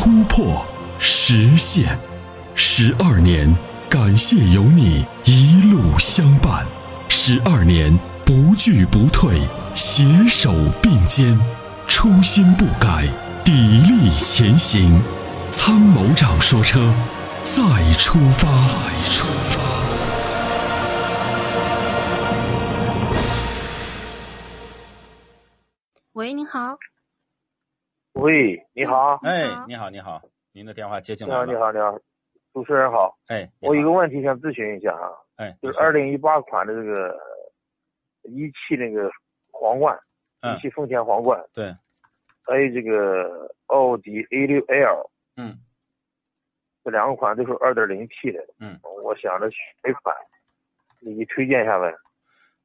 突破，实现，十二年，感谢有你一路相伴，十二年不惧不退，携手并肩，初心不改，砥砺前行。参谋长说：“车，再出发。”再出发。喂，你好。喂，你好。哎，你好，你好，您的电话接进来了。你好，你好，你好，主持人好。哎，我有个问题想咨询一下啊。哎，就是二零一八款的这个一汽那个皇冠，一汽丰田皇冠。对。还有这个奥迪 A 六 L。嗯。这两个款都是二点零 T 的。嗯。我想着选一款，你推荐一下呗。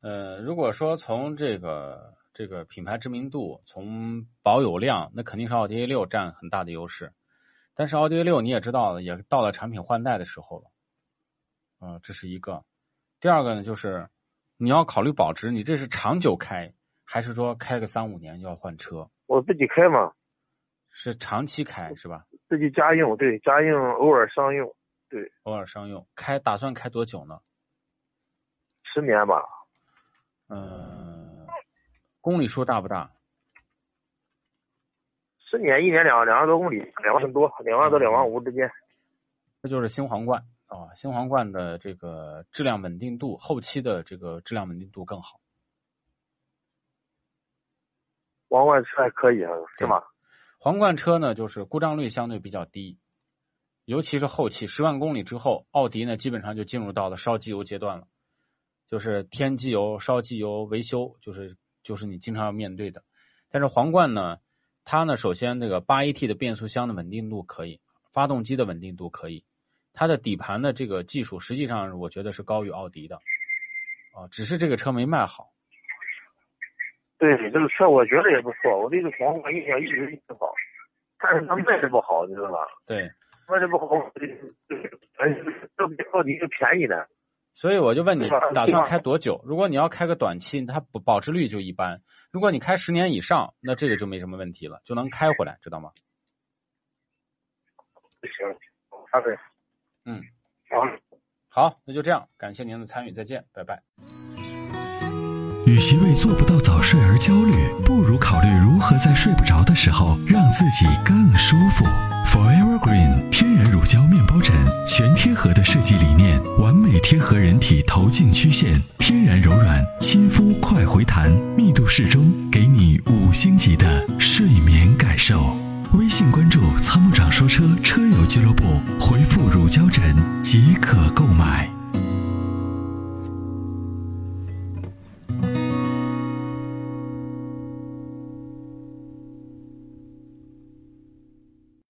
呃，如果说从这个。这个品牌知名度，从保有量，那肯定是奥迪 A 六占很大的优势。但是奥迪 A 六你也知道，也到了产品换代的时候了。嗯，这是一个。第二个呢，就是你要考虑保值，你这是长久开，还是说开个三五年就要换车？我自己开嘛。是长期开是吧？自己家用，对，家用偶尔商用，对。偶尔商用，开打算开多久呢？十年吧。嗯。公里数大不大？十年一年两两万多公里，两万多，两万到两万五之间。这就是新皇冠啊，新皇冠的这个质量稳定度，后期的这个质量稳定度更好。皇冠车还可以啊，是吗？皇冠车呢，就是故障率相对比较低，尤其是后期十万公里之后，奥迪呢基本上就进入到了烧机油阶段了，就是添机油、烧机油、维修，就是。就是你经常要面对的，但是皇冠呢，它呢首先这个八 AT 的变速箱的稳定度可以，发动机的稳定度可以，它的底盘的这个技术实际上我觉得是高于奥迪的，啊，只是这个车没卖好。对，这个车我觉得也不错，我对这皇冠印象一直挺好，但是它卖的不好，你知道吧？对，卖的不好，哎，这比奥迪就便宜呢。所以我就问你，打算开多久？如果你要开个短期，它保保值率就一般；如果你开十年以上，那这个就没什么问题了，就能开回来，知道吗？行，好的。嗯，好，好，那就这样，感谢您的参与，再见，拜拜。与其为做不到早睡而焦虑，不如考虑如何在睡不着的时候让自己更舒服。Forever Green 天然乳胶体头颈曲线，天然柔软，亲肤快回弹，密度适中，给你五星级的睡眠感受。微信关注“参谋长说车”车友俱乐部，回复“乳胶枕”即可购买。